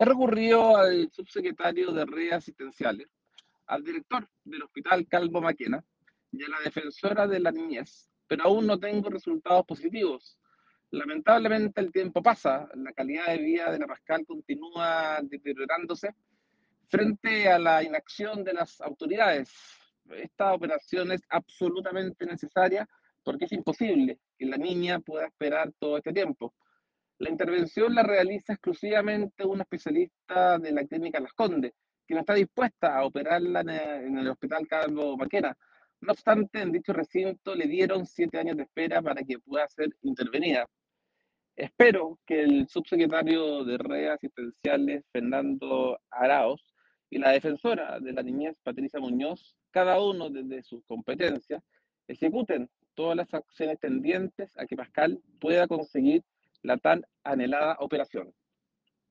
he recurrido al subsecretario de redes asistenciales, al director del Hospital Calvo Maquena y a la defensora de la niñez, pero aún no tengo resultados positivos. Lamentablemente el tiempo pasa, la calidad de vida de la Pascal continúa deteriorándose frente a la inacción de las autoridades. Esta operación es absolutamente necesaria porque es imposible que la niña pueda esperar todo este tiempo. La intervención la realiza exclusivamente una especialista de la clínica Las Condes, que no está dispuesta a operarla en el Hospital Carlos Maquena. No obstante, en dicho recinto le dieron siete años de espera para que pueda ser intervenida. Espero que el subsecretario de redes asistenciales, Fernando Araos, y la defensora de la niñez, Patricia Muñoz, cada uno desde sus competencias, ejecuten todas las acciones tendientes a que Pascal pueda conseguir la tan anhelada operación.